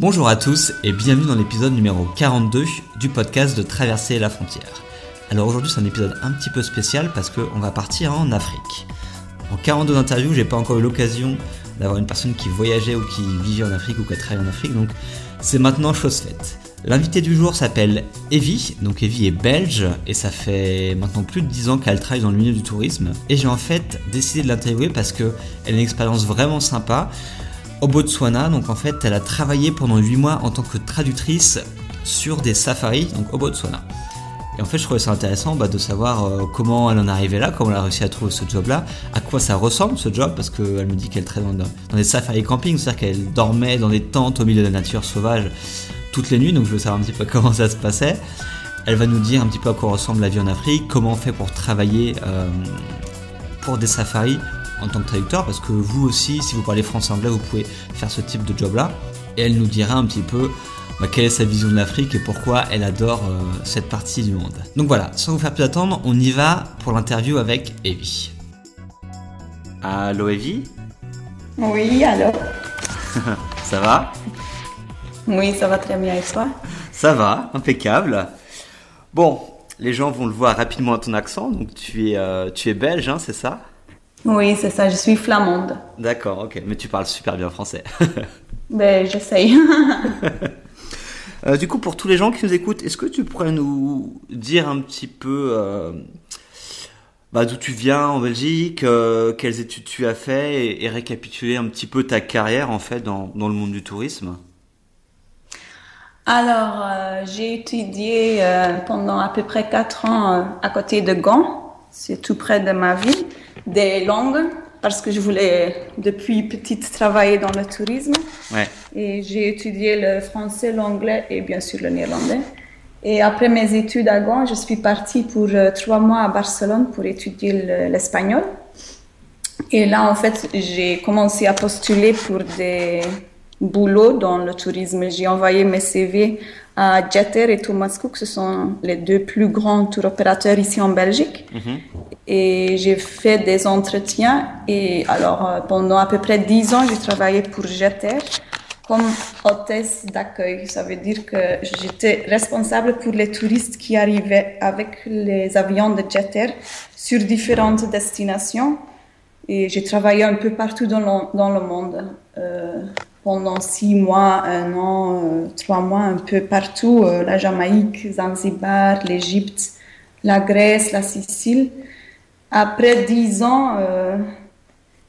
Bonjour à tous et bienvenue dans l'épisode numéro 42 du podcast de Traverser la frontière. Alors aujourd'hui c'est un épisode un petit peu spécial parce qu'on va partir en Afrique. En 42 interviews, j'ai pas encore eu l'occasion d'avoir une personne qui voyageait ou qui vivait en Afrique ou qui a travaillé en Afrique, donc c'est maintenant chose faite. L'invité du jour s'appelle Evie, donc Evie est belge et ça fait maintenant plus de 10 ans qu'elle travaille dans le milieu du tourisme. Et j'ai en fait décidé de l'interviewer parce qu'elle a une expérience vraiment sympa au Botswana. Donc en fait, elle a travaillé pendant 8 mois en tant que traductrice sur des safaris, donc au Botswana. Et en fait, je trouvais ça intéressant bah, de savoir euh, comment elle en est arrivée là, comment elle a réussi à trouver ce job-là, à quoi ça ressemble ce job, parce qu'elle me dit qu'elle dans, dans des safaris camping, c'est-à-dire qu'elle dormait dans des tentes au milieu de la nature sauvage toutes les nuits, donc je veux savoir un petit peu comment ça se passait. Elle va nous dire un petit peu à quoi ressemble la vie en Afrique, comment on fait pour travailler euh, pour des safaris en tant que traducteur, parce que vous aussi, si vous parlez français-anglais, vous pouvez faire ce type de job-là. Et elle nous dira un petit peu bah, quelle est sa vision de l'Afrique et pourquoi elle adore euh, cette partie du monde. Donc voilà, sans vous faire plus attendre, on y va pour l'interview avec Evie. Allô Evie? Oui, allô Ça va? Oui, ça va très bien et toi? Ça va, impeccable. Bon, les gens vont le voir rapidement à ton accent, donc tu es, euh, tu es belge, hein, c'est ça? Oui, c'est ça, je suis flamande. D'accord, ok, mais tu parles super bien français. ben, j'essaye. Euh, du coup, pour tous les gens qui nous écoutent, est-ce que tu pourrais nous dire un petit peu euh, bah, d'où tu viens en Belgique, euh, quelles études tu as fait et, et, récapituler un petit peu ta carrière en fait dans, dans le monde du tourisme? Alors, j'ai étudié pendant à peu près quatre ans à côté de Gand, c'est tout près de ma ville, des langues parce que je voulais depuis petite travailler dans le tourisme. Ouais. Et j'ai étudié le français, l'anglais et bien sûr le néerlandais. Et après mes études à Gand, je suis partie pour euh, trois mois à Barcelone pour étudier l'espagnol. Et là, en fait, j'ai commencé à postuler pour des boulots dans le tourisme. J'ai envoyé mes CV à Jeter et Thomas Cook, ce sont les deux plus grands tour opérateurs ici en Belgique. Mm -hmm. Et j'ai fait des entretiens. Et alors, euh, pendant à peu près dix ans, j'ai travaillé pour Jeter comme hôtesse d'accueil. Ça veut dire que j'étais responsable pour les touristes qui arrivaient avec les avions de Jeter sur différentes destinations. Et j'ai travaillé un peu partout dans le, dans le monde. Euh, pendant six mois, un an, euh, trois mois, un peu partout. Euh, la Jamaïque, Zanzibar, l'Égypte, la Grèce, la Sicile. Après dix ans, euh,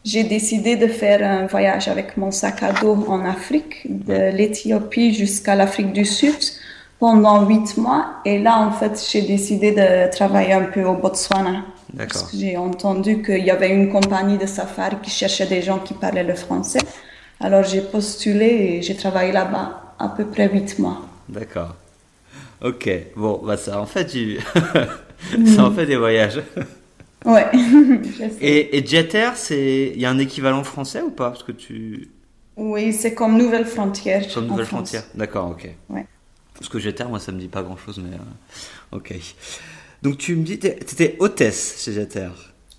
j'ai décidé de faire un voyage avec mon sac à dos en Afrique, de l'Éthiopie jusqu'à l'Afrique du Sud pendant huit mois. Et là, en fait, j'ai décidé de travailler un peu au Botswana. Parce que j'ai entendu qu'il y avait une compagnie de safari qui cherchait des gens qui parlaient le français. Alors j'ai postulé et j'ai travaillé là-bas à peu près huit mois. D'accord. Ok, bon, bah ça en fait du... ça en fait des voyages. Ouais. et, et Jeter, c'est il y a un équivalent français ou pas? Parce que tu. Oui, c'est comme Nouvelle Frontière. Comme Nouvelle Frontière, d'accord, ok. Ouais. Parce que Jeter, moi, ça me dit pas grand-chose, mais euh, ok. Donc tu me dis, tu étais hôtesse chez Jeter.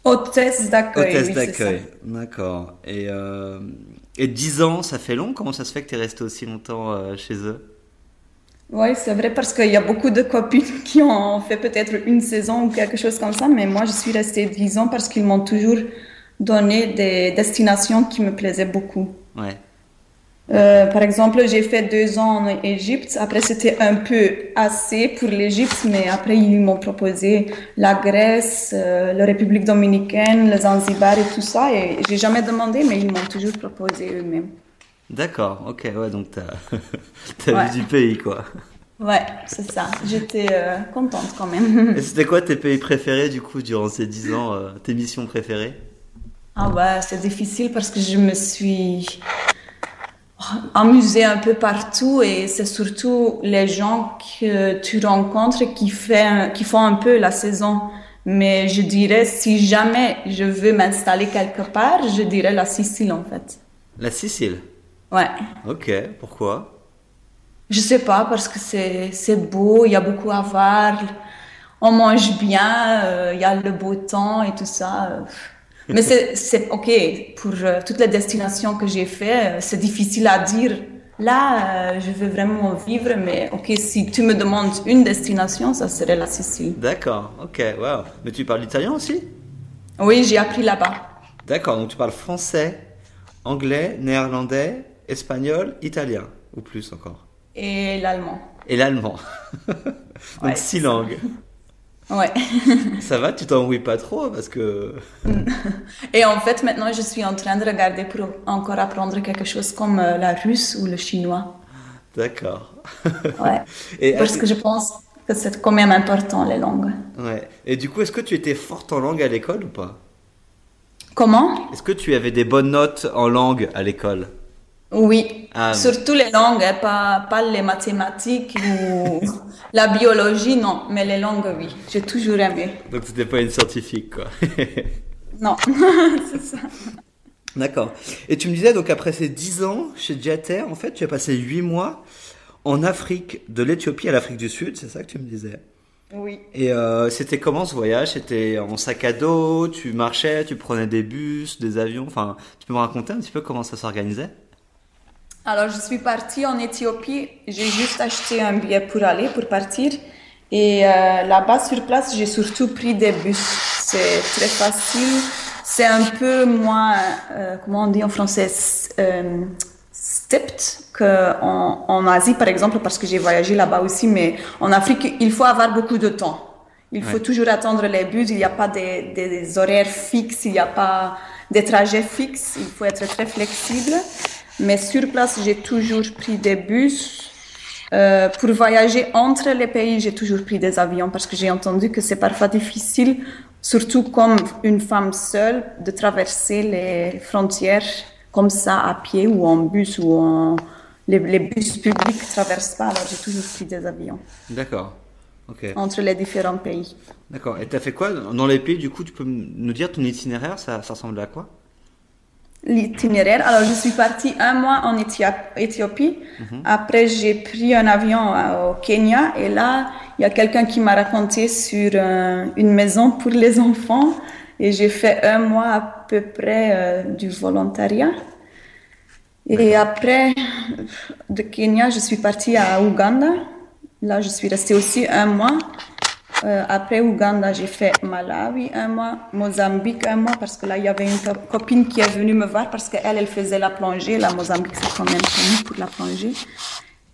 Hôtesse d'accueil. Hôtesse oui, d'accueil, d'accord. Et euh, et 10 ans, ça fait long? Comment ça se fait que tu es resté aussi longtemps euh, chez eux? Oui, c'est vrai parce qu'il y a beaucoup de copines qui ont fait peut-être une saison ou quelque chose comme ça, mais moi je suis restée 10 ans parce qu'ils m'ont toujours donné des destinations qui me plaisaient beaucoup. Ouais. Euh, par exemple, j'ai fait deux ans en Égypte. Après, c'était un peu assez pour l'Égypte, mais après, ils m'ont proposé la Grèce, euh, la République dominicaine, le Zanzibar et tout ça. Et j'ai jamais demandé, mais ils m'ont toujours proposé eux-mêmes. D'accord, ok, ouais, donc t'as as ouais. vu du pays, quoi. Ouais, c'est ça. J'étais euh, contente quand même. et c'était quoi tes pays préférés, du coup, durant ces dix ans, tes missions préférées? Ah bah, c'est difficile parce que je me suis amusée un peu partout et c'est surtout les gens que tu rencontres qui, fait, qui font un peu la saison. Mais je dirais, si jamais je veux m'installer quelque part, je dirais la Sicile en fait. La Sicile? Ouais. Ok, pourquoi? Je sais pas, parce que c'est beau, il y a beaucoup à voir, on mange bien, euh, il y a le beau temps et tout ça. Mais c'est ok, pour euh, toutes les destinations que j'ai fait, c'est difficile à dire Là, euh, je veux vraiment vivre, mais ok, si tu me demandes une destination, ça serait la Sicile. D'accord, ok, wow. Mais tu parles italien aussi? Oui, j'ai appris là-bas. D'accord, donc tu parles français, anglais, néerlandais, espagnol, italien, ou plus encore. Et l'allemand. Et l'allemand. donc six langues. Ouais. ça va, tu t'ennuies pas trop parce que. Et en fait, maintenant, je suis en train de regarder pour encore apprendre quelque chose comme euh, la russe ou le chinois. D'accord. Ouais. Et parce que je pense que c'est quand même important les langues. Ouais. Et du coup, est-ce que tu étais forte en langue à l'école ou pas? Comment? Est-ce que tu avais des bonnes notes en langue à l'école? Oui, ah, surtout les langues, hein, pas, pas les mathématiques ou la biologie, non, mais les langues, oui, j'ai toujours aimé. Donc c'était pas une scientifique, quoi. non, c'est ça. D'accord. Et tu me disais, donc après ces 10 ans chez Jeter, en fait, tu as passé 8 mois en Afrique, de l'Éthiopie à l'Afrique du Sud, c'est ça que tu me disais? Oui. Et euh, c'était comment ce voyage? C'était en sac à dos, tu marchais, tu prenais des bus, des avions, enfin, tu peux me raconter un petit peu comment ça s'organisait? Alors, je suis partie en Éthiopie. J'ai juste acheté un billet pour aller, pour partir. Et euh, là-bas, sur place, j'ai surtout pris des bus. C'est très facile. C'est un peu moins, euh, comment on dit en français, euh, stepped qu'en en Asie, par exemple, parce que j'ai voyagé là-bas aussi. Mais en Afrique, il faut avoir beaucoup de temps. Il faut toujours attendre les bus. Il n'y a pas des, des horaires fixes. Il n'y a pas des trajets fixes. Il faut être très flexible. Mais sur place, j'ai toujours pris des bus. Euh, pour voyager entre les pays, j'ai toujours pris des avions parce que j'ai entendu que c'est parfois difficile, surtout comme une femme seule, de traverser les frontières comme ça à pied ou en bus ou en... Les, bus publics ne traversent pas, alors j'ai toujours pris des avions. D'accord. Entre les différents pays. D'accord. Et tu as fait quoi dans les pays Du coup, tu peux nous dire ton itinéraire, ça, ça ressemble à quoi? L'itinéraire. Alors, je suis partie un mois en Éthiopie. Mhm. Après, j'ai pris un avion euh, au Kenya. Et là, il y a quelqu'un qui m'a raconté sur euh, une maison pour les enfants. Et j'ai fait un mois à peu près euh, du volontariat. Et après, de Kenya, je suis partie à Ouganda. Là, je suis restée aussi un mois. Euh, après Ouganda, j'ai fait Malawi un mois, Mozambique un mois, parce que là, il y avait une copine qui est venue me voir parce qu'elle, elle faisait la plongée. La Mozambique, c'est quand même connu pour la plongée.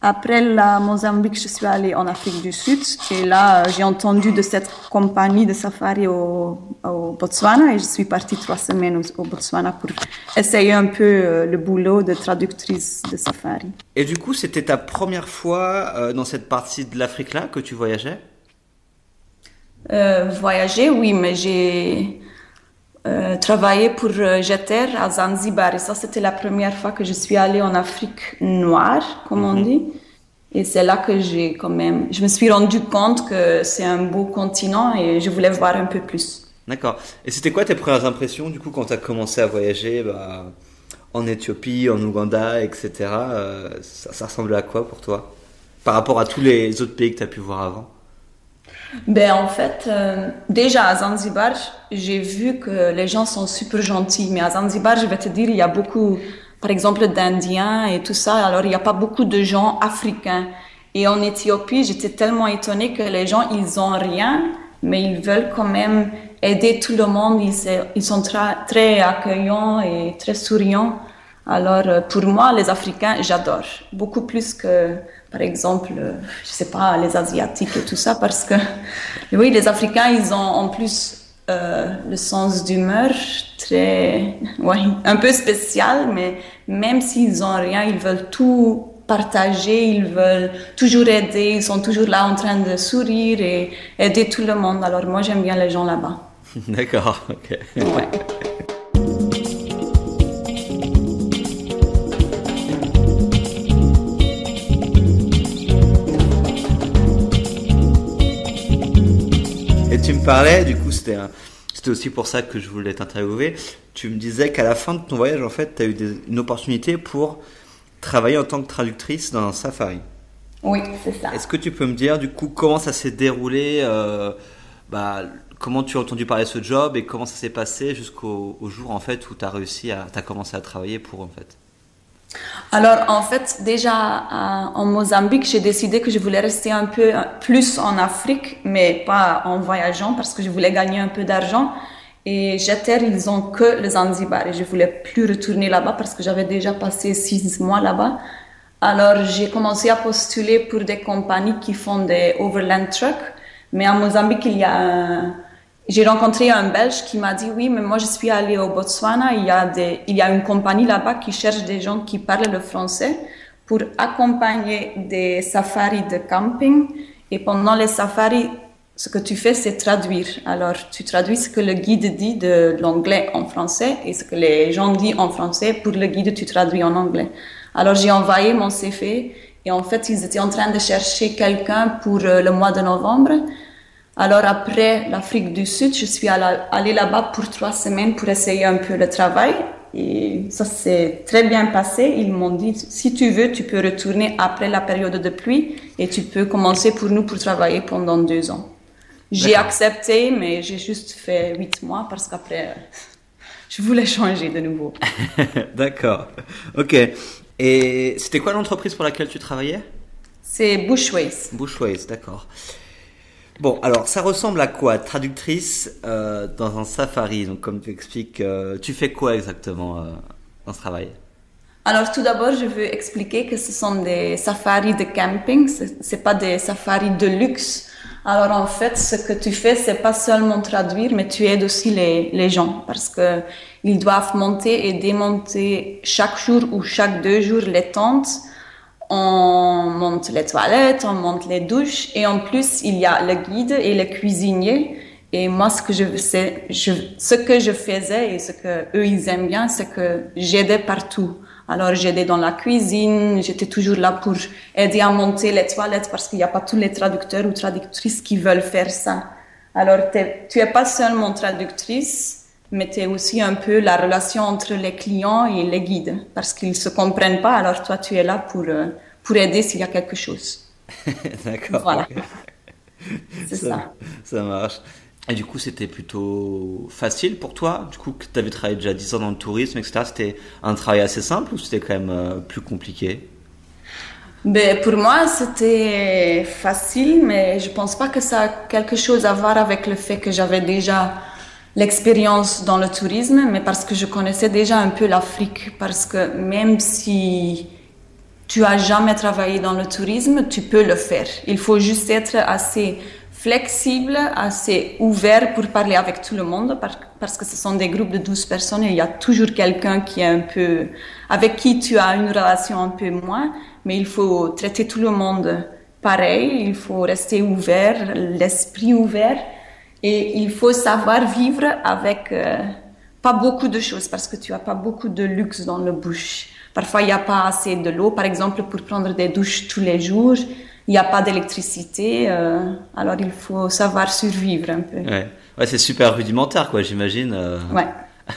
Après la Mozambique, je suis allée en Afrique du Sud et là, j'ai entendu de cette compagnie de safari au, Botswana et je suis partie trois semaines au, Botswana pour essayer un peu euh, le boulot de traductrice de safari. Et du coup, c'était ta première fois euh, dans cette partie de l'Afrique-là que tu voyageais? Euh, voyager, oui, mais j'ai euh, travaillé pour euh, Jeter à Zanzibar. Et ça, c'était la première fois que je suis allée en Afrique noire, comme on mhm. dit. Et c'est là que j'ai quand même, je me suis rendu compte que c'est un beau continent et je voulais voir un peu plus. D'accord. Et c'était quoi tes premières impressions du coup quand tu as commencé à voyager bah, en Éthiopie, en Ouganda, etc. ça, ça ressemblait à quoi pour toi? Par rapport à tous les autres pays que tu as pu voir avant? Ben, en fait, euh, déjà à Zanzibar, j'ai vu que les gens sont super gentils. Mais à Zanzibar, je vais te dire, il y a beaucoup, par exemple, d'Indiens et tout ça. Alors, il n'y a pas beaucoup de gens africains. Et en Éthiopie, j'étais tellement étonnée que les gens, ils ont rien, mais ils veulent quand même aider tout le monde. Ils, sont très, très accueillants et très souriants. Alors, euh, pour moi, les Africains, j'adore. Beaucoup plus que par exemple, euh, je sais pas, les Asiatiques et tout ça, parce que, oui, les Africains, ils ont en plus euh, le sens d'humeur très, ouais, un peu spécial, mais même s'ils ont rien, ils veulent tout partager, ils veulent toujours aider, ils sont toujours là en train de sourire et aider tout le monde. Alors moi, j'aime bien les gens là-bas. D'accord, ok. Ouais. Parlais, du coup, c'était c'était aussi pour ça que je voulais t'interviewer. Tu me disais qu'à la fin de ton voyage, en fait, tu as eu une opportunité pour travailler en tant que traductrice dans un safari. Oui, c'est ça. Est-ce que tu peux me dire, du coup, comment ça s'est déroulé euh, bah, Comment tu as entendu parler de ce job et comment ça s'est passé jusqu'au jour, en fait, où tu as réussi à... as commencé à travailler pour, en fait? Alors, en fait, déjà en Mozambique, j'ai décidé que je voulais rester un peu plus en Afrique, mais pas en voyageant parce que je voulais gagner un peu d'argent. Et Jeter, ils ont que le Zanzibar et je voulais plus retourner là-bas parce que j'avais déjà passé six mois là-bas. Alors, j'ai commencé à postuler pour des compagnies qui font des overland trucks. Mais en Mozambique, il y a J'ai rencontré un Belge qui m'a dit oui, mais moi je suis allé au Botswana, il y a, des, il y a une compagnie là-bas qui cherche des gens qui parlent le français pour accompagner des safaris de camping. Et pendant les safaris, ce que tu fais, c'est traduire. Alors, tu traduis ce que le guide dit de l'anglais en français et ce que les gens disent en français. Pour le guide, tu traduis en anglais. Alors, j'ai envoyé mon CV et en fait, ils étaient en train de chercher quelqu'un pour euh, le mois de novembre. Alors, après l'Afrique du Sud, je suis allée là-bas pour trois semaines pour essayer un peu le travail. Et ça s'est très bien passé. Ils m'ont dit, si tu veux, tu peux retourner après la période de pluie et tu peux commencer pour nous pour travailler pendant deux ans. J'ai accepté, mais j'ai juste fait huit mois parce qu'après, je voulais changer de nouveau. D'accord. Ok. Et c'était quoi l'entreprise pour laquelle tu travaillais? C'est Bushways. Bushways, d'accord. Bon, alors ça ressemble à quoi Traductrice euh, dans un safari? Donc, comme tu expliques, euh, tu fais quoi exactement euh, dans ce travail? Alors tout d'abord, je veux expliquer que ce sont des safaris de camping, c'est pas des safaris de luxe. Alors en fait, ce que tu fais, c'est pas seulement traduire, mais tu aides aussi les, les gens parce que ils doivent monter et démonter chaque jour ou chaque deux jours les tentes. On monte les toilettes, on monte les douches et en plus il y a le guide et le cuisinier. Et moi, ce que je, je, ce que je faisais et ce que eux ils aiment bien, c'est que j'aidais partout. Alors j'aidais dans la cuisine, j'étais toujours là pour aider à monter les toilettes parce qu'il n'y a pas tous les traducteurs ou traductrices qui veulent faire ça. Alors tu es pas seulement traductrice, es aussi un peu la relation entre les clients et les guides parce qu'ils se comprennent pas. Alors toi tu es là pour euh, pour aider s'il y a quelque chose. D'accord. Voilà. C'est ça, ça. Ça marche. Et du coup, c'était plutôt facile pour toi Du coup, tu avais travaillé déjà 10 ans dans le tourisme, etc. C'était un travail assez simple ou c'était quand même euh, plus compliqué? Ben, Pour moi, c'était facile, mais je pense pas que ça a quelque chose à voir avec le fait que j'avais déjà l'expérience dans le tourisme, mais parce que je connaissais déjà un peu l'Afrique. Parce que même si tu as jamais travaillé dans le tourisme, tu peux le faire. Il faut juste être assez flexible, assez ouvert pour parler avec tout le monde parce que ce sont des groupes de 12 personnes et il y a toujours quelqu'un qui est un peu, avec qui tu as une relation un peu moins, mais il faut traiter tout le monde pareil, il faut rester ouvert, l'esprit ouvert et il faut savoir vivre avec euh, pas beaucoup de choses parce que tu as pas beaucoup de luxe dans le bouche. Parfois, il n'y a pas assez de l'eau, par exemple, pour prendre des douches tous les jours il n'y a pas d'électricité, euh, alors il faut savoir survivre un peu. Ouais, ouais c'est super rudimentaire, quoi, j'imagine. Euh. Ouais.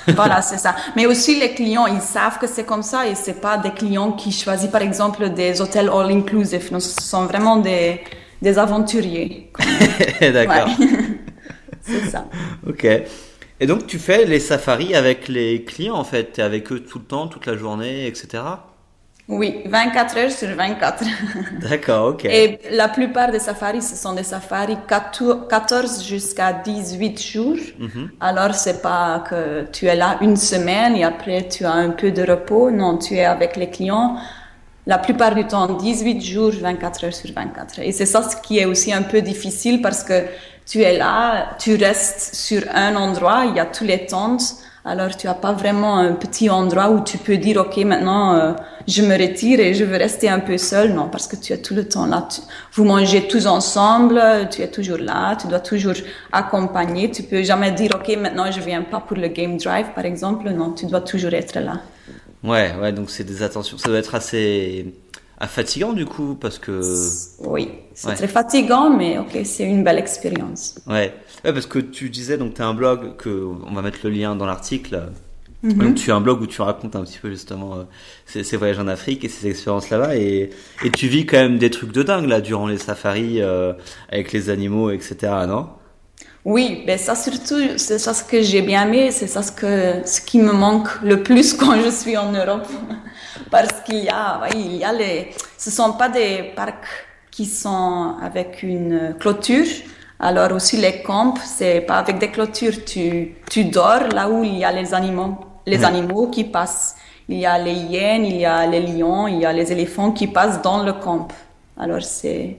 voilà, c'est ça. Mais aussi les clients, ils savent que c'est comme ça et c'est pas des clients qui choisissent par exemple des hôtels all inclusive. Non, ce sont vraiment des, des aventuriers. D'accord. c'est ça. Ok. Et donc tu fais les safaris avec les clients en fait, tu es avec eux tout le temps, toute la journée, etc. Oui, 24 heures sur 24. D'accord, ok. Et la plupart des safaris, ce sont des safaris 14 jusqu'à 18 jours. Mhm. Alors, c'est pas que tu es là une semaine et après tu as un peu de repos. Non, tu es avec les clients la plupart du temps 18 jours, 24 heures sur 24. Et c'est ça ce qui est aussi un peu difficile parce que tu es là, tu restes sur un endroit, il y a tous les tentes alors, tu n'as pas vraiment un petit endroit où tu peux dire, OK, maintenant, euh, je me retire et je veux rester un peu seul. Non, parce que tu es tout le temps là. vous mangez tous ensemble, tu es toujours là, tu dois toujours accompagner. Tu peux jamais dire, OK, maintenant, je viens pas pour le game drive, par exemple. Non, tu dois toujours être là. Ouais, ouais, donc c'est des attentions. Ça doit être assez fatigant du coup parce que oui c'est très fatigant mais ok c'est une belle expérience ouais. ouais parce que tu disais donc tu as un blog que on va mettre le lien dans l'article mhm. donc tu as un blog où tu racontes un petit peu justement euh, ces, voyages en Afrique et ces expériences là-bas et, et tu vis quand même des trucs de dingue là durant les safaris euh, avec les animaux etc non? Oui, ben ça surtout, c'est ça ce que j'ai bien aimé, c'est ça ce, que, ce qui me manque le plus quand je suis en Europe. Parce qu'il y a, oui, il y a les, ce sont pas des parcs qui sont avec une clôture. Alors aussi les camps, c'est pas avec des clôtures. Tu, tu dors là où il y a les animaux, les animaux qui passent. Il y a les hyènes, il y a les lions, il y a les éléphants qui passent dans le camp. Alors c'est,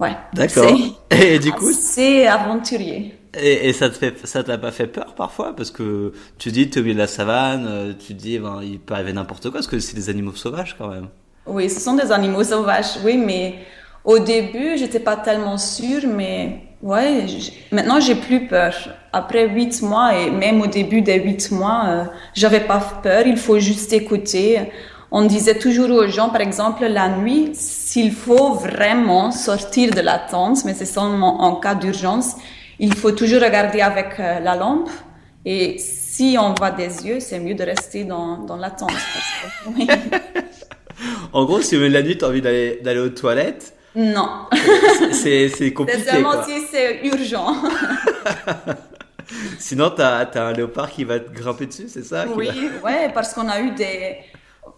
ouais. D'accord. Et du coup, c'est aventurier. Et, ça te fait, ça t'a pas fait peur parfois? Parce que tu dis tu es au de la savane, euh, tu dis ben, il peut arriver n'importe quoi parce que c'est des animaux sauvages quand même. Oui, ce sont des animaux sauvages, oui, mais au début j'étais pas tellement sûre, mais ouais, maintenant j'ai plus peur. Après huit mois et même au début des huit mois, euh, j'avais pas peur. Il faut juste écouter. On disait toujours aux gens, par exemple, la nuit, s'il faut vraiment sortir de la tente, mais c'est seulement en cas d'urgence, il faut toujours regarder avec euh, la lampe. Et si on voit des yeux, c'est mieux de rester dans, dans la tente. en gros, si la nuit, tu as envie d'aller, d'aller aux toilettes. Non. C'est, c'est compliqué. C'est seulement si c'est urgent. Sinon, tu as, un léopard qui va te grimper dessus, c'est ça Oui, ouais, parce qu'on a eu des,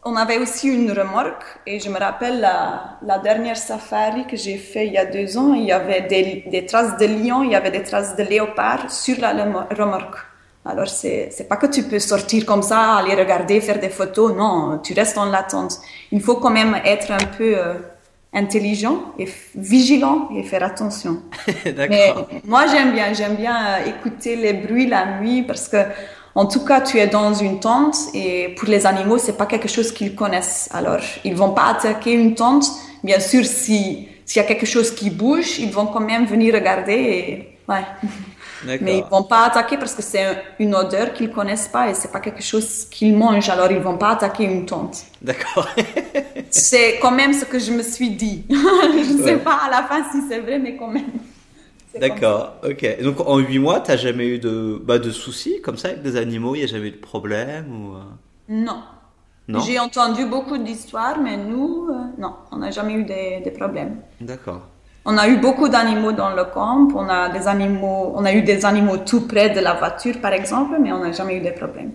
on avait aussi une remorque et je me rappelle la, la dernière safari que j'ai fait il y a deux ans, il y avait des, des, traces de lion, il y avait des traces de léopard sur la remorque. Alors c'est c'est pas que tu peux sortir comme ça, aller regarder, faire des photos, non, tu restes en latente. Il faut quand même être un peu euh, intelligent et vigilant et faire attention. Mais moi j'aime bien, j'aime bien euh, écouter les bruits la nuit parce que en tout cas, tu es dans une tente et pour les animaux, c'est pas quelque chose qu'ils connaissent. Alors, ils vont pas attaquer une tente. Bien sûr, si s'il y a quelque chose qui bouge, ils vont quand même venir regarder et ouais. Mais ils vont pas attaquer parce que c'est une odeur qu'ils connaissent pas et c'est pas quelque chose qu'ils mangent. Alors, ils vont pas attaquer une tente. D'accord. c'est quand même ce que je me suis dit. je ne sais pas à la fin si c'est vrai, mais quand même. D'accord, ok. Donc en 8 mois, t'as jamais eu de, bah, de soucis comme ça avec des animaux? Il n'y a jamais eu de problème ou... Euh? Non. Non? J'ai entendu beaucoup d'histoires, mais nous, euh, non, on n'a jamais eu des, des problèmes. D'accord. On a eu beaucoup d'animaux dans le camp. On a des animaux, on a eu des animaux tout près de la voiture, par exemple, mais on n'a jamais eu de problèmes.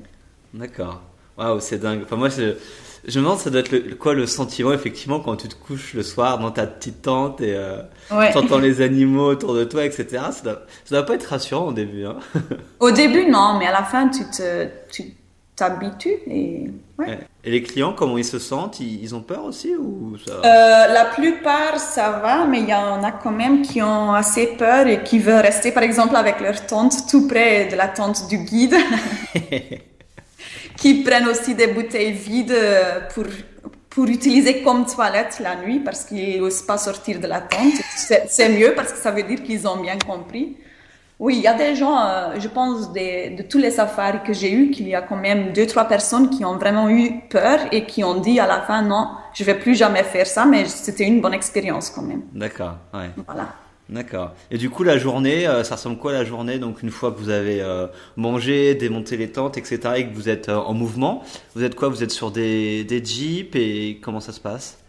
D'accord. Waouh, c'est dingue. Enfin, moi, je, je me demande, ça doit être le, quoi le sentiment, effectivement, quand tu te couches le soir dans ta petite tente et euh, tu entends les animaux autour de toi, etc. Ça doit, ça doit pas être rassurant au début. Hein. au début, non, mais à la fin, tu te, tu t'habitues et. Ouais. Et les clients, comment ils se sentent? Ils, ont peur aussi ou ça... euh, La plupart, ça va, mais il y en a quand même qui ont assez peur et qui veulent rester, par exemple, avec leur tente tout près de la tente du guide. qui prennent aussi des bouteilles vides euh, pour, pour utiliser comme toilette la nuit parce qu'ils n'osent pas sortir de la tente. C'est mieux parce que ça veut dire qu'ils ont bien compris. Oui, il y a des gens, euh, je pense, de, de tous les safaris que j'ai eus, qu'il y a quand même deux, trois personnes qui ont vraiment eu peur et qui ont dit à la fin, non, je vais plus jamais faire ça, mais c'était une bonne expérience quand même. D'accord, ouais. Voilà. D'accord. Et du coup, la journée, euh, ça ressemble quoi la journée? Donc, une fois que vous avez euh, mangé, démonté les tentes, etc., et que vous êtes euh, en mouvement, vous êtes quoi? Vous êtes sur des, des jeeps et comment ça se passe?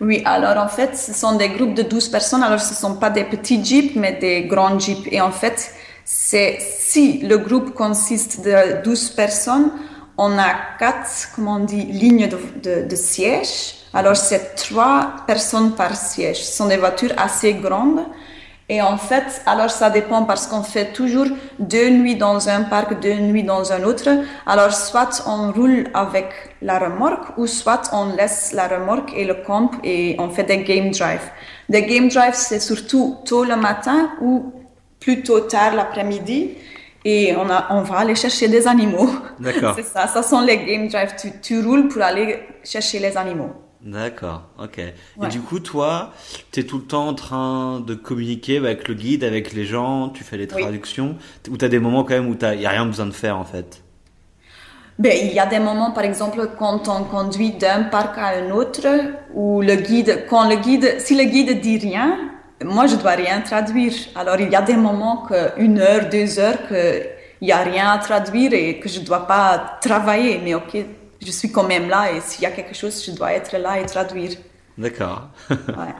Oui, alors en fait, ce sont des groupes de 12 personnes. Alors, ce ne sont pas des petits jeeps, mais des grands jeeps. Et en fait, c'est si le groupe consiste de 12 personnes, on a quatre, comment on dit, lignes de, de, de sièges. Alors, c'est trois personnes par siège. Ce sont des voitures assez grandes. Et en fait, alors ça dépend parce qu'on fait toujours deux nuits dans un parc, deux nuits dans un autre. Alors soit on roule avec la remorque ou soit on laisse la remorque et le camp et on fait des game drive. Des game drive, c'est surtout tôt le matin ou plutôt tard l'après-midi et on, a, on va aller chercher des animaux. D'accord. c'est ça, ça sont les game drive. Tu, tu roules pour aller chercher les animaux. D'accord, ok. Et du coup, toi, tu es tout le temps en train de communiquer avec le guide, avec les gens, tu fais les traductions, ou tu as des moments quand même où il n'y a rien besoin de faire en fait? Ben, il y a des moments, par exemple, quand on conduit d'un parc à un autre, où le guide, quand le guide, si le guide dit rien, moi je dois rien traduire. Alors il y a des moments que une heure, deux heures, qu'il n'y a rien à traduire et que je ne dois pas travailler. Mais ok, je suis quand même là et s'il y a quelque chose, je dois être là et traduire. D'accord. Ouais.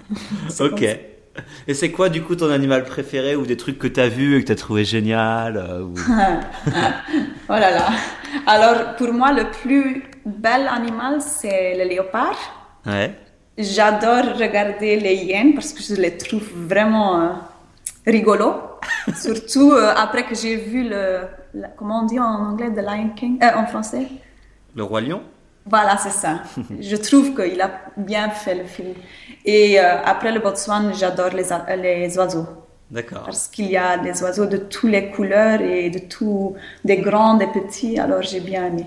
ok. Et c'est quoi du coup ton animal préféré ou des trucs que tu as vus et que tu as trouvé génial euh, Oh là là. Alors pour moi le plus bel animal, c'est le léopard. Ouais. J'adore regarder les hyènes parce que je les trouve vraiment euh, rigolos. Surtout euh, après que j'ai vu le, la- comment on dit en anglais, The Lion King, euh, en français? Le roi lion? Voilà, c'est ça. je trouve qu'il a bien fait le film. Et euh, après le Botswana, j'adore les, les oiseaux. D'accord. Parce qu'il y a des oiseaux de toutes les couleurs et de tous, des grands, des petits, alors j'ai bien aimé.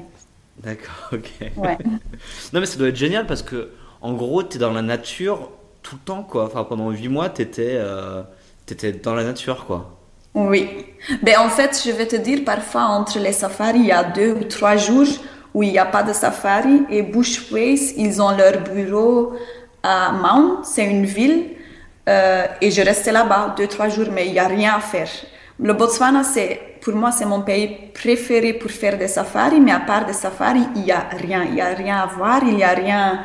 D'accord, ok. Ouais. Non mais ça doit être génial parce que en gros t'es dans la nature tout le temps quoi. Enfin pendant 8 mois t'étais euh, t'étais dans la nature quoi. Oui. Ben, en fait, je vais te dire, parfois, entre les safaris, il y a deux ou trois jours où il n'y a pas de safari et Bushways, ils ont leur bureau à Mount, c'est une ville, euh, et je restais là-bas deux, trois jours, mais il n'y a rien à faire. Le Botswana, c'est, pour moi, c'est mon pays préféré pour faire des safaris, mais à part des safaris, il n'y a rien. Il n'y a rien à voir, il n'y a rien.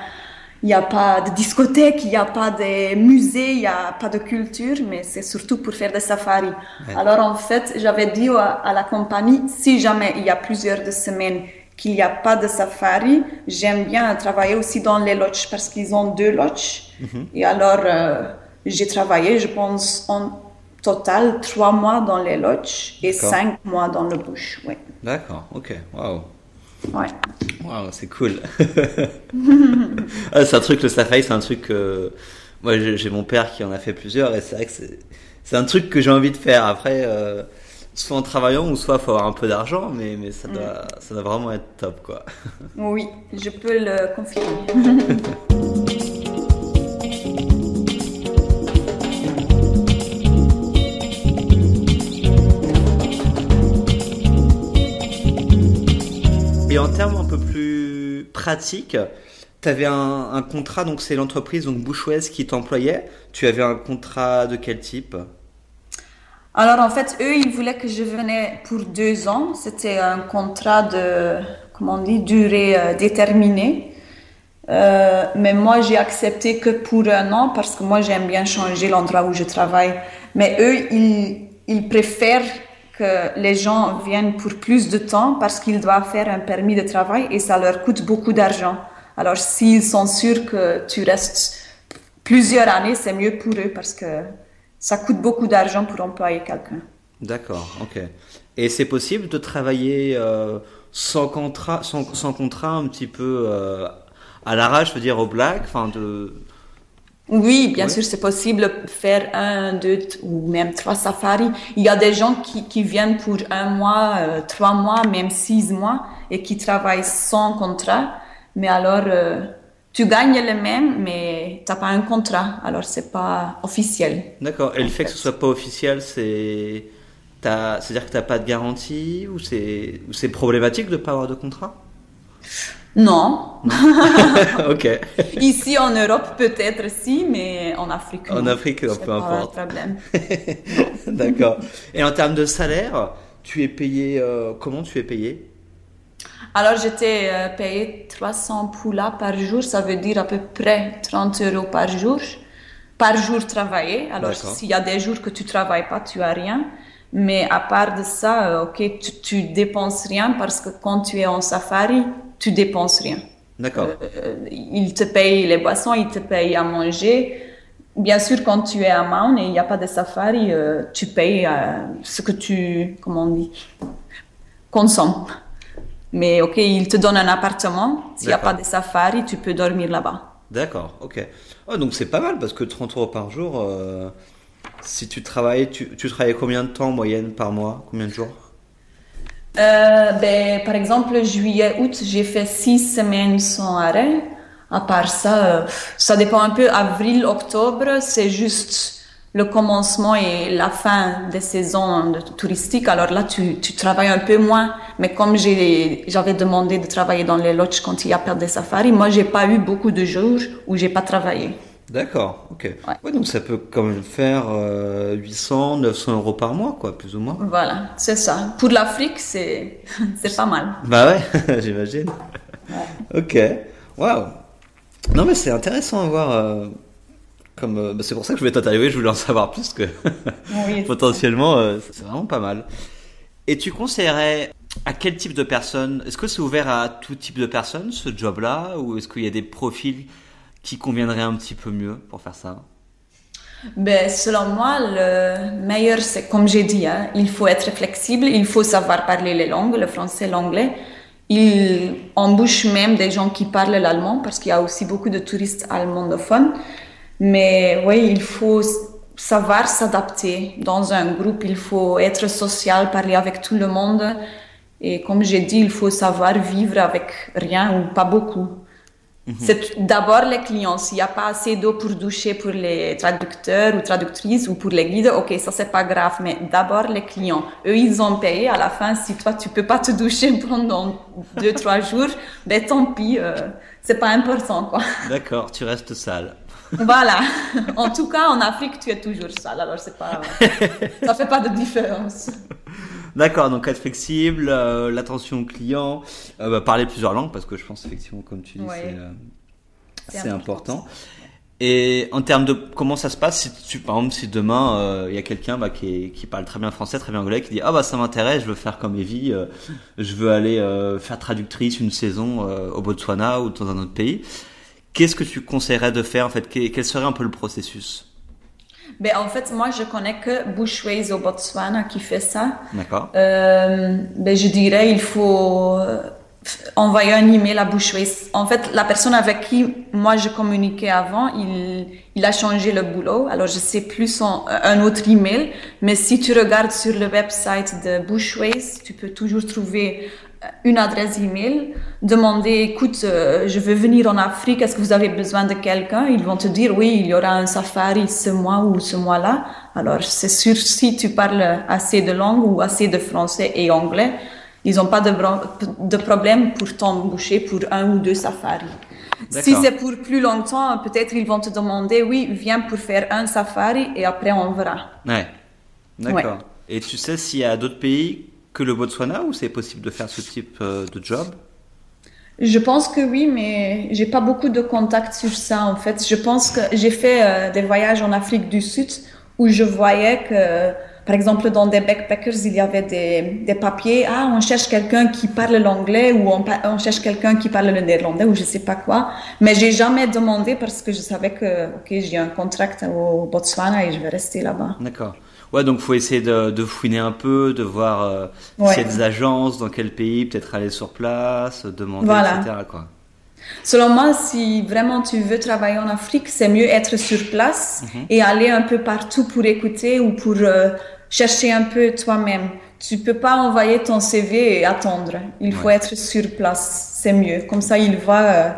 Il n'y a pas de discothèque, il n'y a pas de musée, il n'y a pas de culture, mais c'est surtout pour faire des safaris. Alors en fait, j'avais dit à, à la compagnie, si jamais il y a plusieurs de semaines qu'il n'y a pas de safari, j'aime bien travailler aussi dans les lodges parce qu'ils ont deux lodges. Et alors, euh, j'ai travaillé, je pense, en total trois mois dans les lodges et D'accord. cinq mois dans le bush. Ouais. D'accord, ok. Waouh. Ouais. Waouh, c'est cool. Ah, c'est un truc, le safari, c'est un truc que. Moi, j'ai j'ai mon père qui en a fait plusieurs et c'est vrai que c'est c'est un truc que j'ai envie de faire. Après, euh, soit en travaillant ou soit faut avoir un peu d'argent, mais, mais ça, doit, ça doit vraiment être top quoi. Oui, je peux le confirmer. Et en termes un peu plus pratiques, tu avais un, un contrat, donc c'est l'entreprise donc qui t'employait. Tu avais un contrat de quel type? Alors en fait, eux, ils voulaient que je venais pour deux ans. C'était un contrat de, comment on dit, durée euh, déterminée. Euh, mais moi, j'ai accepté que pour un an parce que moi, j'aime bien changer l'endroit où je travaille. Mais eux, ils, ils préfèrent que les gens viennent pour plus de temps parce qu'ils doivent faire un permis de travail et ça leur coûte beaucoup d'argent. Alors, s'ils sont sûrs que tu restes plusieurs années, c'est mieux pour eux parce que ça coûte beaucoup d'argent pour employer quelqu'un. D'accord, ok. Et c'est possible de travailler euh, sans contrat, sans, sans contrat un petit peu euh, à l'arrache, je veux dire au black, enfin de. Oui, bien Oui. sûr, c'est possible de faire un, deux ou même trois safaris. Il y a des gens qui, qui viennent pour un mois, euh, trois mois, même six mois et qui travaillent sans contrat. Mais alors, tu gagnes le même, mais t'as pas un contrat. Alors, c'est pas officiel. D'accord. Et le fait que ce soit pas officiel, c'est, c'est-à-dire que t'as pas de garantie ou c'est, problématique de pas avoir de contrat? Non. Ok. Ici en Europe, peut-être si, mais en Afrique. En non. Afrique, peu pas importe. problème. D'accord. Et en termes de salaire, tu es payé euh, comment tu es payé? Alors, j'étais euh, payée 300 poulas par jour, ça veut dire à peu près 30 euros par jour, par jour travaillé. Alors, s'il y a des jours que tu travailles pas, tu as rien. Mais à part de ça, euh, ok, tu, tu dépenses rien parce que quand tu es en safari, tu dépenses rien. D'accord. Euh, ils te payent les boissons, ils te payent à manger. Bien sûr, quand tu es à Maun et il n'y a pas de safari, euh, tu payes euh, ce que tu, comment on dit, consommes. Mais ok, ils te donnent un appartement. S'il n'y a pas de safari, tu peux dormir là-bas. D'accord. Ok. Oh, donc c'est pas mal parce que 30 euros par jour. euh, si tu travailles, tu, tu travailles combien de temps en moyenne par mois Combien de jours? Euh, ben, par exemple, juillet, août, j'ai fait six semaines sans arrêt. À part ça, euh, ça dépend un peu. Avril, octobre, c'est juste le commencement et la fin des saisons de- touristiques. Alors là, tu, tu travailles un peu moins. Mais comme j'avais demandé de travailler dans les lodges quand il y a pas de safari, moi, j'ai pas eu beaucoup de jours où j'ai pas travaillé. D'accord. Ok. Ouais. Ouais, donc ça peut quand même faire euh, 800, 900 euros par mois, quoi, plus ou moins. Voilà, c'est ça. Pour l'Afrique, c'est, c'est pas mal. Bah ouais, j'imagine. Ok. Waouh. Non mais c'est intéressant à voir. euh, comme euh, bah, c'est pour ça que je voulais t'interviewer. Je voulais en savoir plus que Oui, potentiellement. euh, c'est vraiment pas mal. Et tu conseillerais À quel type de personnes Est-ce que c'est ouvert à tout type de personnes, ce job-là Ou est-ce qu'il y a des profils qui conviendraient un petit peu mieux pour faire ça? Ben, selon moi, le meilleur, c'est comme j'ai dit, hein, il faut être flexible, il faut savoir parler les langues, le français, l'anglais. Il embauche même des gens qui parlent l'allemand parce qu'il y a aussi beaucoup de touristes allemandophones. Mais oui, il faut savoir s'adapter dans un groupe, il faut être social, parler avec tout le monde. Et comme j'ai dit, il faut savoir vivre avec rien ou pas beaucoup. Mhm. C'est d'abord les clients. S'il n'y a pas assez d'eau pour doucher pour les traducteurs ou traductrices ou pour les guides, ok, ça c'est pas grave. Mais d'abord les clients. Eux, ils ont payé. À la fin, si toi tu peux pas te doucher pendant deux trois jours, ben tant pis. Euh, c'est pas important quoi. D'accord, tu restes sale. Voilà. En tout cas, en Afrique, tu es toujours sale. Alors c'est pas, ça fait pas de différence. D'accord, donc être flexible, euh, l'attention au client, euh, bah, parler plusieurs langues parce que je pense effectivement, comme tu dis, c'est euh, important. Et en termes de comment ça se passe, si tu, par exemple, si demain il y a quelqu'un bah, qui, qui, parle très bien français, très bien anglais, qui dit ah bah ça m'intéresse, je veux faire comme Evie, je veux aller faire traductrice une saison au Botswana ou dans un autre pays. Qu'est-ce que tu conseillerais de faire en fait? Quel serait un peu le processus? Ben, en fait, moi, je connais que Bushways au Botswana qui fait ça. D'accord. Euh, ben, je dirais, il faut euh, envoyer un email à Bushways. En fait, la personne avec qui moi je communiquais avant, il, il a changé le boulot. Alors, je sais plus son, un autre email. Mais si tu regardes sur le website de Bushways, tu peux toujours trouver une adresse email, demander, écoute, euh, je veux venir en Afrique, est-ce que vous avez besoin de quelqu'un? Ils vont te dire, oui, il y aura un safari ce mois ou ce mois-là. Alors, c'est sûr, si tu parles assez de langues ou assez de français et anglais, ils n'ont pas de, de problème pour t'embaucher pour un ou deux safaris. Si c'est pour plus longtemps, peut-être ils vont te demander, oui, viens pour faire un safari et après on verra. Ouais, d'accord. Et tu sais s'il y a d'autres pays que le Botswana ou c'est possible de faire ce type euh, de job? Je pense que oui, mais j'ai pas beaucoup de contacts sur ça en fait. Je pense que j'ai fait euh, des voyages en Afrique du Sud où je voyais que, par exemple, dans des backpackers, il y avait des, des papiers. Ah, on cherche quelqu'un qui parle l'anglais ou on, on cherche quelqu'un qui parle le néerlandais ou je sais pas quoi. Mais j'ai jamais demandé parce que je savais que, ok, j'ai un contrat au Botswana et je vais rester là-bas. D'accord. Ouais, donc faut essayer de, de fouiner un peu, de voir euh, s'il y a des agences, dans quel pays, peut-être aller sur place, demander, etc. Quoi. Selon moi, si vraiment tu veux travailler en Afrique, c'est mieux être sur place mhm. et aller un peu partout pour écouter ou pour euh, chercher un peu toi-même. Tu peux pas envoyer ton CV et attendre. Il faut être sur place. C'est mieux. Comme ça, il euh,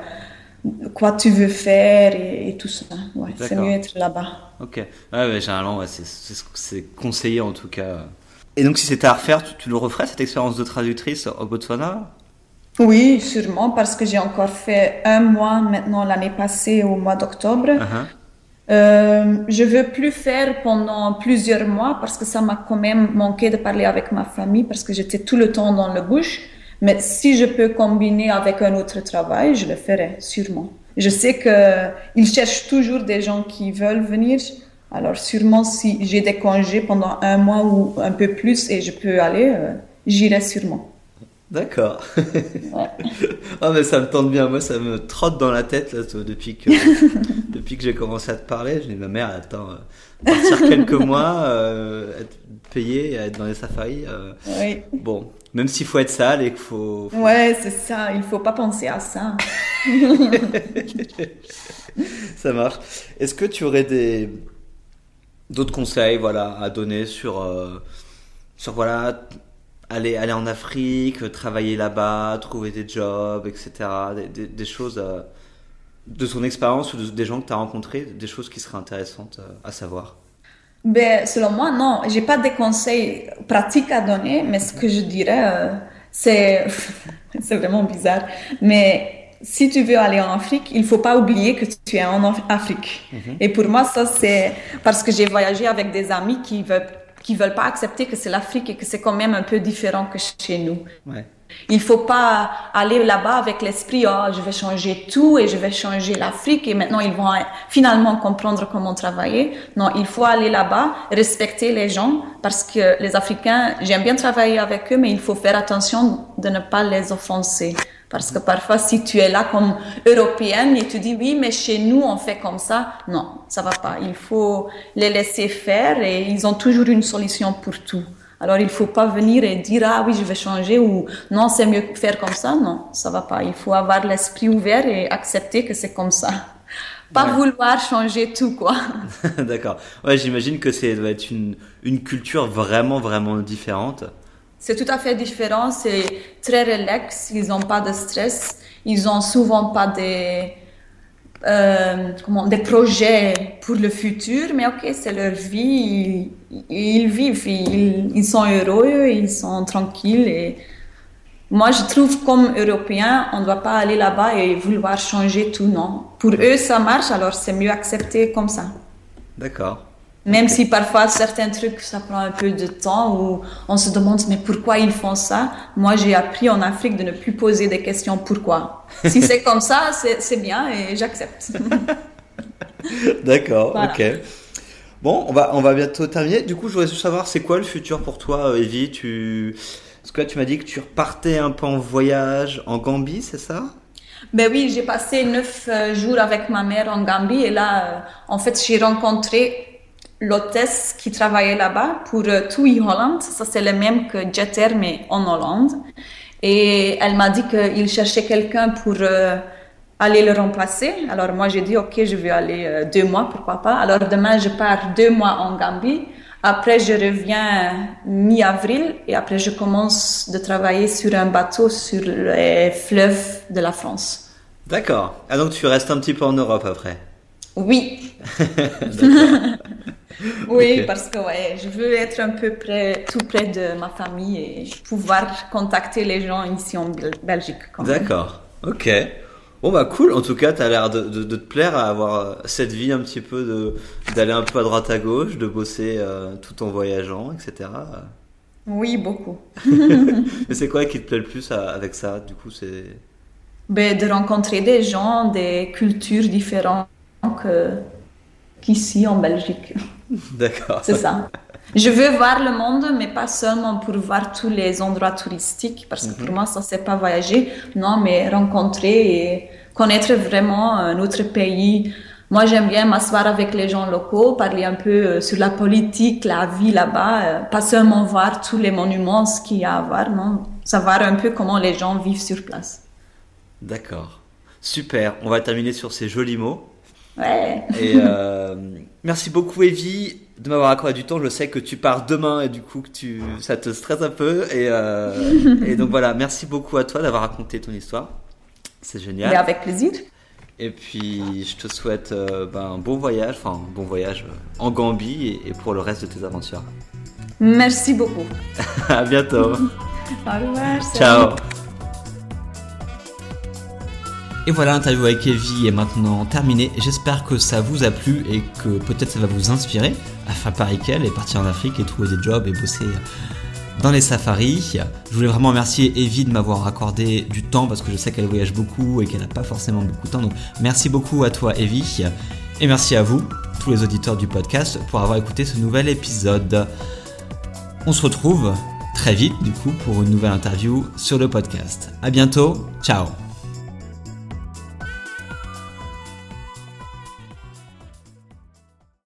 quoi tu veux faire et, tout ça. Ouais, c'est mieux être là-bas. Ok. Ouais, généralement, ouais, c'est conseillé en tout cas. Et donc, si c'était à refaire, tu, le referais cette expérience de traductrice au Botswana? Oui, sûrement, parce que j'ai encore fait un mois maintenant l'année passée, au mois d'octobre. Uh-huh. Euh, je veux plus faire pendant plusieurs mois parce que ça m'a quand même manqué de parler avec ma famille parce que j'étais tout le temps dans le bush. Mais si je peux combiner avec un autre travail, je le ferai sûrement. Je sais qu'ils cherchent toujours des gens qui veulent venir. Alors sûrement si j'ai des congés pendant un mois ou un peu plus et je peux aller, euh, j'irai sûrement. D'accord. ah mais ça me tente bien, moi ça me trotte dans la tête là, depuis que depuis que j'ai commencé à te parler. J'ai ma mère attend euh, partir quelques mois, euh, être payé, être dans les safaris. oui. Bon, même s'il faut être sale et qu'il faut, Ouais, c'est ça. Il faut pas penser à ça. ça marche. Est-ce que tu aurais des d'autres conseils, voilà, à donner sur euh, sur voilà aller aller en Afrique, travailler là-bas, trouver des jobs, etc. Des, des, choses euh, de son expérience ou des gens que tu as rencontrés, des choses qui seraient intéressantes euh, à savoir? Ben, selon moi, non. J'ai pas de conseils pratiques à donner, mais ce que je dirais, euh, c'est, c'est vraiment bizarre. Mais si tu veux aller en Afrique, il faut pas oublier que tu es en Afrique. Mhm. Et pour moi, ça, c'est parce que j'ai voyagé avec des amis qui veulent, qui veulent pas accepter que c'est l'Afrique et que c'est quand même un peu différent que chez nous. Ouais. Il faut pas aller là-bas avec l'esprit, oh, je vais changer tout et je vais changer l'Afrique et maintenant ils vont finalement comprendre comment travailler. Non, il faut aller là-bas, respecter les gens parce que les Africains, j'aime bien travailler avec eux, mais il faut faire attention de ne pas les offenser. Parce que parfois, si tu es là comme européenne et tu dis oui, mais chez nous, on fait comme ça, non, ça va pas. Il faut les laisser faire et ils ont toujours une solution pour tout. Alors, il faut pas venir et dire ah oui, je vais changer ou non, c'est mieux faire comme ça. Non, ça va pas. Il faut avoir l'esprit ouvert et accepter que c'est comme ça. Pas vouloir changer tout, quoi. D'accord. Ouais, j'imagine que c'est doit être une, une culture vraiment, vraiment différente. C'est tout à fait différent, c'est très relax, ils n'ont pas de stress, ils ont souvent pas des, euh, comment, des projets pour le futur, mais ok, c'est leur vie, ils, vivent, ils, sont heureux, ils sont tranquilles. Et moi, je trouve comme Européens, on ne doit pas aller là-bas et vouloir changer tout, non. Pour eux, ça marche, alors c'est mieux accepter comme ça. D'accord. Même si parfois certains trucs, ça prend un peu de temps où on se demande mais pourquoi ils font ça? Moi, j'ai appris en Afrique de ne plus poser des questions pourquoi. Si c'est comme ça, c'est bien et j'accepte. D'accord, ok. Bon, on va, on va bientôt terminer. Du coup, je voudrais savoir, c'est quoi le futur pour toi, Evie? Tu... Parce que là, tu m'as dit que tu repartais un peu en voyage en Gambie, c'est ça? Ben oui, j'ai passé neuf euh, jours avec ma mère en Gambie et là, euh, en fait, j'ai rencontré l'hôtesse qui travaillait là-bas pour euh, TUI Holland. Ça, c'est le même que Jeter, mais en Hollande. Et elle m'a dit qu'il cherchait quelqu'un pour euh, aller le remplacer. Alors moi, j'ai dit, OK, je vais aller euh, deux mois, pourquoi pas. Alors demain, je pars deux mois en Gambie. Après, je reviens mi-avril et après, je commence de travailler sur un bateau sur les fleuves de la France. D'accord. Ah donc, tu restes un petit peu en Europe après? Oui. Oui, parce que ouais, je veux être un peu près, tout près de ma famille et pouvoir contacter les gens ici en Belgique. D'accord, ok. Bon bah cool, en tout cas tu as l'air de, de, te plaire à avoir cette vie un petit peu d'aller un peu à droite à gauche, de bosser euh, tout en voyageant, etc. Oui, beaucoup. Mais c'est quoi qui te plaît le plus avec ça Du coup, c'est? Ben, de rencontrer des gens, des cultures différentes qu'ici en Belgique. D'accord. C'est ça. Je veux voir le monde, mais pas seulement pour voir tous les endroits touristiques, parce que pour mhm. moi, ça, c'est pas voyager, non, mais rencontrer et connaître vraiment notre pays. Moi, j'aime bien m'asseoir avec les gens locaux, parler un peu euh, sur la politique, la vie là-bas, euh, pas seulement voir tous les monuments, ce qu'il y a à voir, non, savoir un peu comment les gens vivent sur place. D'accord. Super. On va terminer sur ces jolis mots. Ouais. Et euh, merci beaucoup Evie de m'avoir accordé du temps. Je sais que tu pars demain et du coup que tu, ça te stresse un peu. Et, euh, et donc voilà, merci beaucoup à toi d'avoir raconté ton histoire. C'est génial. Et avec plaisir. Et puis je te souhaite euh, ben, un bon voyage, enfin un bon voyage en Gambie et, et pour le reste de tes aventures. Merci beaucoup. à bientôt. Au revoir. Ciao. Et voilà, l'interview avec Evie est maintenant terminée. J'espère que ça vous a plu et que peut-être ça va vous inspirer à faire pareil qu'elle et partir en Afrique et trouver des jobs et bosser dans les safaris. Je voulais vraiment remercier Evie de m'avoir accordé du temps parce que je sais qu'elle voyage beaucoup et qu'elle n'a pas forcément beaucoup de temps. Donc merci beaucoup à toi Evie et merci à vous, tous les auditeurs du podcast, pour avoir écouté ce nouvel épisode. On se retrouve très vite du coup pour une nouvelle interview sur le podcast. À bientôt, ciao